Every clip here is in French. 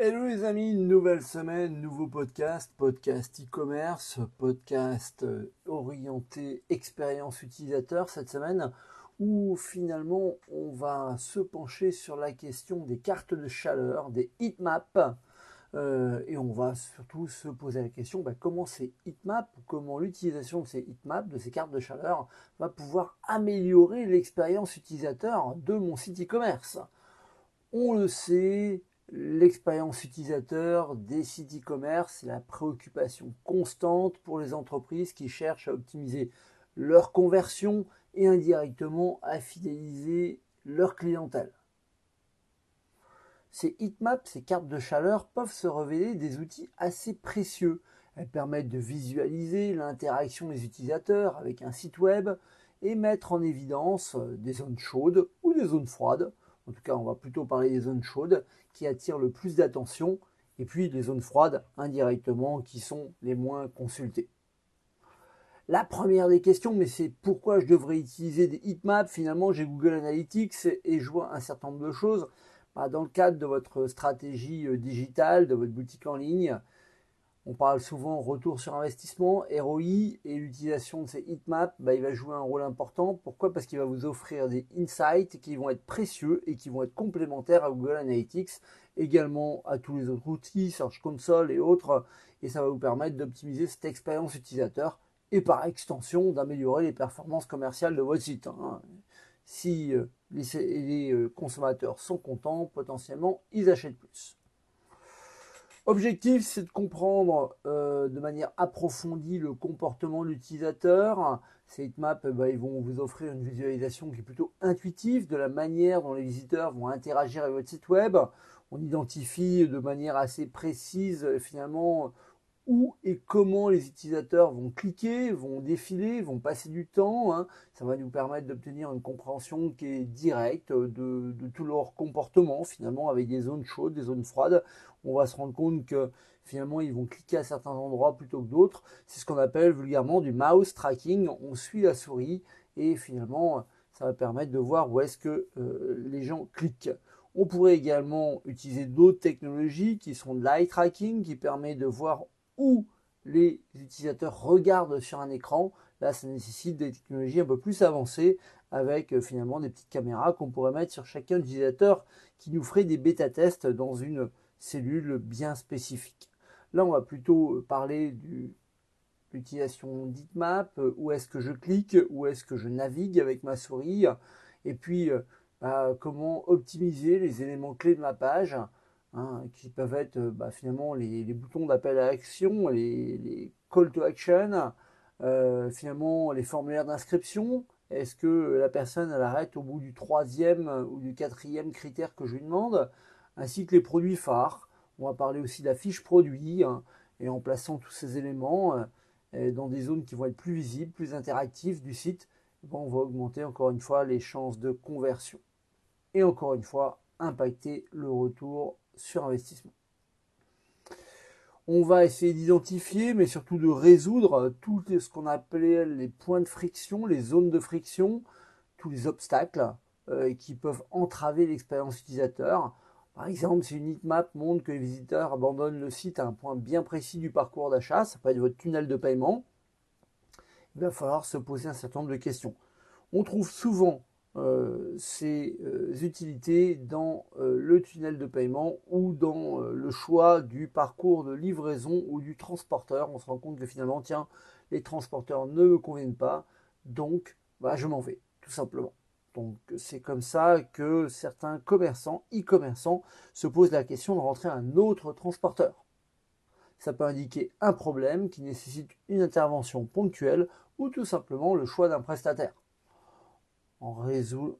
Hello les amis, nouvelle semaine, nouveau podcast, podcast e-commerce, podcast euh, orienté expérience utilisateur cette semaine où finalement on va se pencher sur la question des cartes de chaleur, des heatmaps euh, et on va surtout se poser la question bah, comment ces heatmaps, comment l'utilisation de ces heatmaps, de ces cartes de chaleur va pouvoir améliorer l'expérience utilisateur de mon site e-commerce? On le sait, L'expérience utilisateur des sites e-commerce, la préoccupation constante pour les entreprises qui cherchent à optimiser leur conversion et indirectement à fidéliser leur clientèle. Ces heatmaps, ces cartes de chaleur, peuvent se révéler des outils assez précieux. Elles permettent de visualiser l'interaction des utilisateurs avec un site web et mettre en évidence des zones chaudes ou des zones froides en tout cas, on va plutôt parler des zones chaudes qui attirent le plus d'attention et puis les zones froides indirectement qui sont les moins consultées. La première des questions, mais c'est pourquoi je devrais utiliser des heatmaps. Finalement, j'ai Google Analytics et je vois un certain nombre de choses. Bah, dans le cadre de votre stratégie euh, digitale, de votre boutique en ligne, on parle souvent retour sur investissement, ROI, et l'utilisation de ces heatmaps, bah, il va jouer un rôle important. Pourquoi? Parce qu'il va vous offrir des insights qui vont être précieux et qui vont être complémentaires à Google Analytics, également à tous les autres outils, Search Console et autres, et ça va vous permettre d'optimiser cette expérience utilisateur et par extension d'améliorer les performances commerciales de votre site. Hein. Si euh, les euh, consommateurs sont contents, potentiellement, ils achètent plus. Objectif, c'est de comprendre euh, de manière approfondie le comportement de l'utilisateur. Ces eh ben, ils vont vous offrir une visualisation qui est plutôt intuitive de la manière dont les visiteurs vont interagir avec votre site web. On identifie de manière assez précise finalement où et comment les utilisateurs vont cliquer, vont défiler, vont passer du temps. Hein. Ça va nous permettre d'obtenir une compréhension qui est directe de, tout leur comportement, finalement, avec des zones chaudes, des zones froides. On va se rendre compte que finalement, ils vont cliquer à certains endroits plutôt que d'autres. C'est ce qu'on appelle vulgairement du mouse tracking. On suit la souris et finalement, ça va permettre de voir où est-ce que euh, les gens cliquent. On pourrait également utiliser d'autres technologies qui sont de l'eye tracking, qui permet de voir où les utilisateurs regardent sur un écran. Là, ça nécessite des technologies un peu plus avancées avec euh, finalement des petites caméras qu'on pourrait mettre sur chacun utilisateur qui nous ferait des bêta-tests dans une cellule bien spécifique. Là, on va plutôt euh, parler de l'utilisation d'Heatmap, euh, où est-ce que je clique, où est-ce que je navigue avec ma souris, et puis bah, comment optimiser les éléments clés de ma page Hein, qui peuvent être euh, bah, finalement les, boutons d'appel à l'action, les, call to action, euh, finalement les formulaires d'inscription. Est-ce que la personne elle arrête au bout du troisième ou du quatrième critère que je lui demande, ainsi que les produits phares. On va parler aussi de la fiche produit hein, et en plaçant tous ces éléments euh, dans des zones qui vont être plus visibles, plus interactives du site, on va augmenter encore une fois les chances de conversion. Et encore une fois, impacter le retour sur investissement. On va essayer d'identifier, mais surtout de résoudre tout ce qu'on appelait les points de friction, les zones de friction, tous les obstacles euh, qui peuvent entraver l'expérience utilisateur. Par exemple, si une heatmap montre que les visiteurs abandonnent le site à un point bien précis du parcours d'achat, ça peut être votre tunnel de paiement, il va falloir se poser un certain nombre de questions. On trouve souvent euh, ces euh, utilités dans euh, le tunnel de paiement ou dans le choix du parcours de livraison ou du transporteur. On se rend compte que finalement, tiens, les transporteurs ne me conviennent pas, donc bah, je m'en vais, tout simplement. Donc c'est comme ça que certains commerçants, e-commerçants, se posent la question de rentrer un autre transporteur. Ça peut indiquer un problème qui nécessite une intervention ponctuelle ou tout simplement le choix d'un prestataire en résout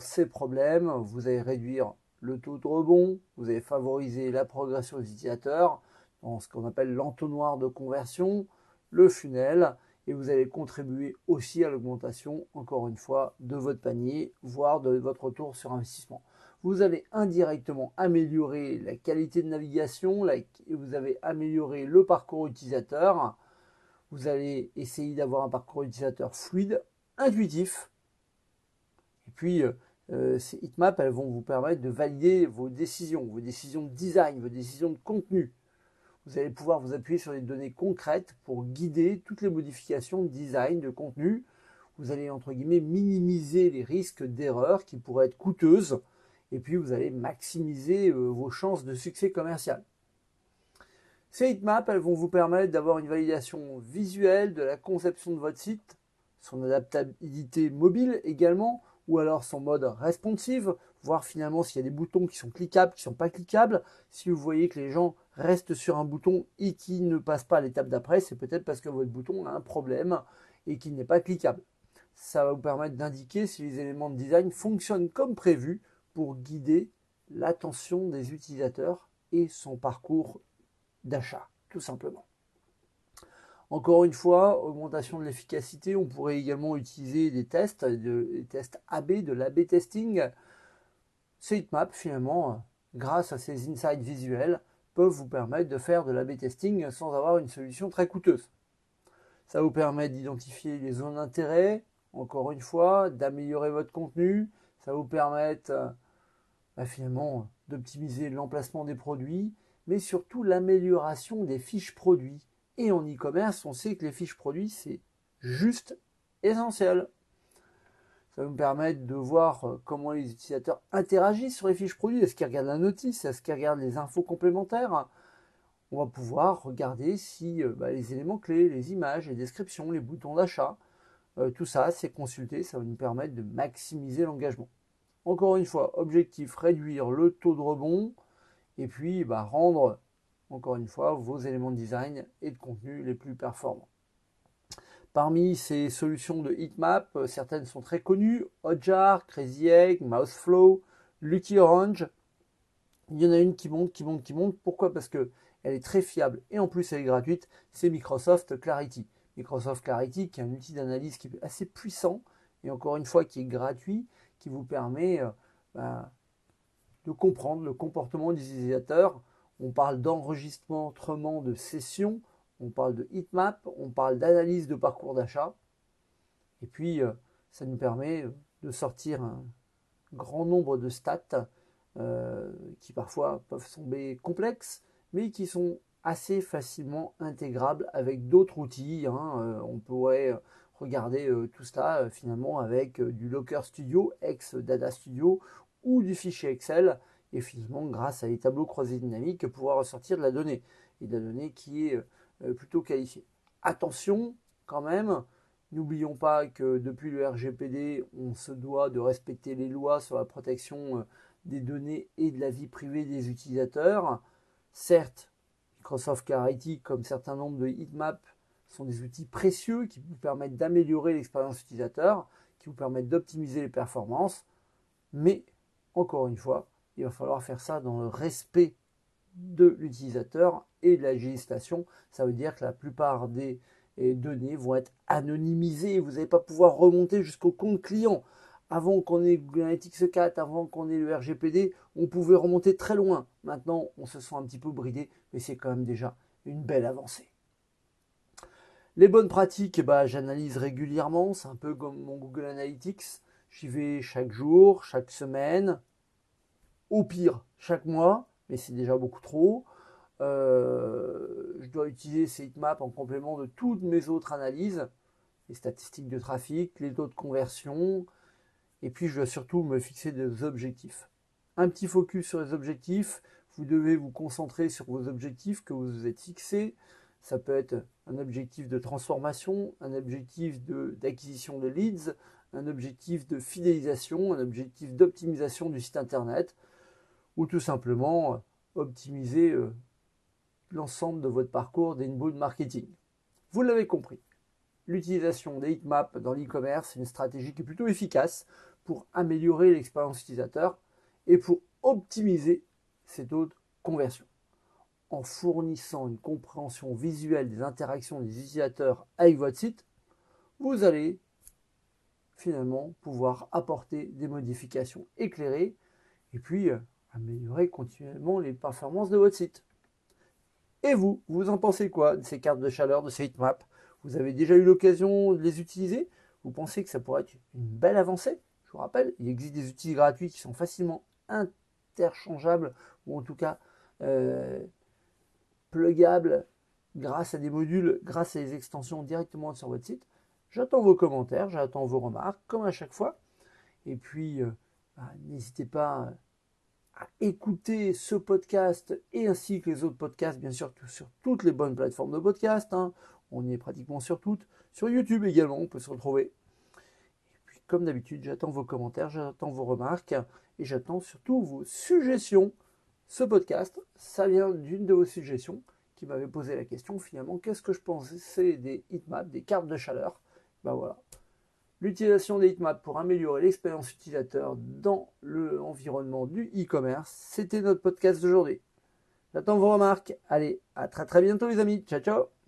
ces problèmes, vous allez réduire le taux de rebond, vous allez favoriser la progression des utilisateurs dans ce qu'on appelle l'entonnoir de conversion, le funnel, et vous allez contribuer aussi à l'augmentation, encore une fois, de votre panier, voire de votre retour sur investissement. Vous allez indirectement améliorer la qualité de navigation, vous avez amélioré le parcours utilisateur, vous allez essayer d'avoir un parcours utilisateur fluide, intuitif, et puis, euh, euh, ces heatmaps, elles vont vous permettre de valider vos décisions, vos décisions de design, vos décisions de contenu. Vous allez pouvoir vous appuyer sur des données concrètes pour guider toutes les modifications de design, de contenu. Vous allez, entre guillemets, minimiser les risques d'erreurs qui pourraient être coûteuses. Et puis, vous allez maximiser euh, vos chances de succès commercial. Ces heatmaps, elles vont vous permettre d'avoir une validation visuelle de la conception de votre site, son adaptabilité mobile également, ou alors son mode responsive, voir finalement s'il y a des boutons qui sont cliquables, qui ne sont pas cliquables. Si vous voyez que les gens restent sur un bouton et qui ne passent pas à l'étape d'après, c'est peut-être parce que votre bouton a un problème et qu'il n'est pas cliquable. Ça va vous permettre d'indiquer si les éléments de design fonctionnent comme prévu pour guider l'attention des utilisateurs et son parcours d'achat, tout simplement. Encore une fois, augmentation de l'efficacité, on pourrait également utiliser des tests, des tests AB, de l'AB testing. Ces finalement, grâce à ces insights visuels, peuvent vous permettre de faire de l'AB testing sans avoir une solution très coûteuse. Ça vous permet d'identifier les zones d'intérêt, encore une fois, d'améliorer votre contenu. Ça vous permet bah, finalement d'optimiser l'emplacement des produits, mais surtout l'amélioration des fiches produits et en e-commerce, on sait que les fiches produits, c'est juste essentiel. Ça va nous permettre de voir euh, comment les utilisateurs interagissent sur les fiches produits. Est-ce qu'ils regardent la notice? Est-ce qu'ils regardent les infos complémentaires? On va pouvoir regarder si euh, bah, les éléments clés, les images, les descriptions, les boutons d'achat, euh, tout ça, c'est consulté. Ça va nous permettre de maximiser l'engagement. Encore une fois, objectif, réduire le taux de rebond et puis bah, rendre encore une fois, vos éléments de design et de contenu les plus performants. Parmi ces solutions de heatmap, euh, certaines sont très connues, Hotjar, Crazy Egg, Mouseflow, Lucky Orange. Il y en a une qui monte, qui monte, qui monte. Pourquoi? Parce que elle est très fiable et en plus elle est gratuite. C'est Microsoft Clarity. Microsoft Clarity qui est un outil d'analyse qui est assez puissant et encore une fois qui est gratuit, qui vous permet euh, bah, de comprendre le comportement des utilisateurs on parle d'enregistrement de sessions, on parle de heatmap, on parle d'analyse de parcours d'achat. Et puis, euh, ça nous permet euh, de sortir un grand nombre de stats euh, qui parfois peuvent sembler complexes, mais qui sont assez facilement intégrables avec d'autres outils. Hein. on pourrait regarder tout cela finalement avec du Locker Studio, ex Data Studio ou du fichier Excel et finalement grâce à des tableaux croisés dynamiques pouvoir ressortir de la donnée et de la donnée qui est euh, plutôt qualifiée. Attention quand même, n'oublions pas que depuis le RGPD, on se doit de respecter les lois sur la protection euh, des données et de la vie privée des utilisateurs. Certes, Microsoft Clarity, comme certains nombres de heatmaps, sont des outils précieux qui vous permettent d'améliorer l'expérience utilisateur, qui vous permettent d'optimiser les performances, mais encore une fois, il va falloir faire ça dans le respect de l'utilisateur et de la législation. Ça veut dire que la plupart des données vont être anonymisées. Vous n'allez pas pouvoir remonter jusqu'au compte client. Avant qu'on ait Google Analytics 4, avant qu'on ait le RGPD, on pouvait remonter très loin. Maintenant, on se sent un petit peu bridé, mais c'est quand même déjà une belle avancée. Les bonnes pratiques, bah, j'analyse régulièrement. C'est un peu comme mon Google Analytics. J'y vais chaque jour, chaque semaine, au pire chaque mois, mais c'est déjà beaucoup trop. Euh, je dois utiliser ces heatmaps en complément de toutes mes autres analyses, les statistiques de trafic, les taux de conversion, et puis je dois surtout me fixer des objectifs. Un petit focus sur les objectifs, vous devez vous concentrer sur vos objectifs que vous vous êtes fixés. Ça peut être un objectif de transformation, un objectif d'acquisition de leads, un objectif de fidélisation, un objectif d'optimisation du site internet ou tout simplement euh, optimiser euh, l'ensemble de votre parcours d'inbound marketing. Vous l'avez compris, l'utilisation des heatmaps dans l'e-commerce est une stratégie qui est plutôt efficace pour améliorer l'expérience utilisateur et pour optimiser ses taux de conversion. En fournissant une compréhension visuelle des interactions des utilisateurs avec votre site, vous allez finalement pouvoir apporter des modifications éclairées et puis euh, améliorer continuellement les performances de votre site. Et vous, vous en pensez quoi de ces cartes de chaleur, de ces heatmaps? Vous avez déjà eu l'occasion de les utiliser? Vous pensez que ça pourrait être une belle avancée? Je vous rappelle, il existe des outils gratuits qui sont facilement interchangeables ou en tout cas euh, pluggables grâce à des modules, grâce à des extensions directement sur votre site. J'attends vos commentaires, j'attends vos remarques, comme à chaque fois. Et puis, euh, bah, n'hésitez pas écouter ce podcast et ainsi que les autres podcasts, bien sûr, sur toutes les bonnes plateformes de podcast. Hein. On y est pratiquement sur toutes. Sur YouTube également, on peut se retrouver. Et puis, comme d'habitude, j'attends vos commentaires, j'attends vos remarques et j'attends surtout vos suggestions. Ce podcast, ça vient d'une de vos suggestions qui m'avait posé la question finalement qu'est-ce que je pensais des heatmaps, des cartes de chaleur? Ben voilà. L'utilisation des heatmaps pour améliorer l'expérience utilisateur dans l'environnement du e-commerce, c'était notre podcast d'aujourd'hui. J'attends vos remarques. Allez, à très très bientôt les amis. Ciao ciao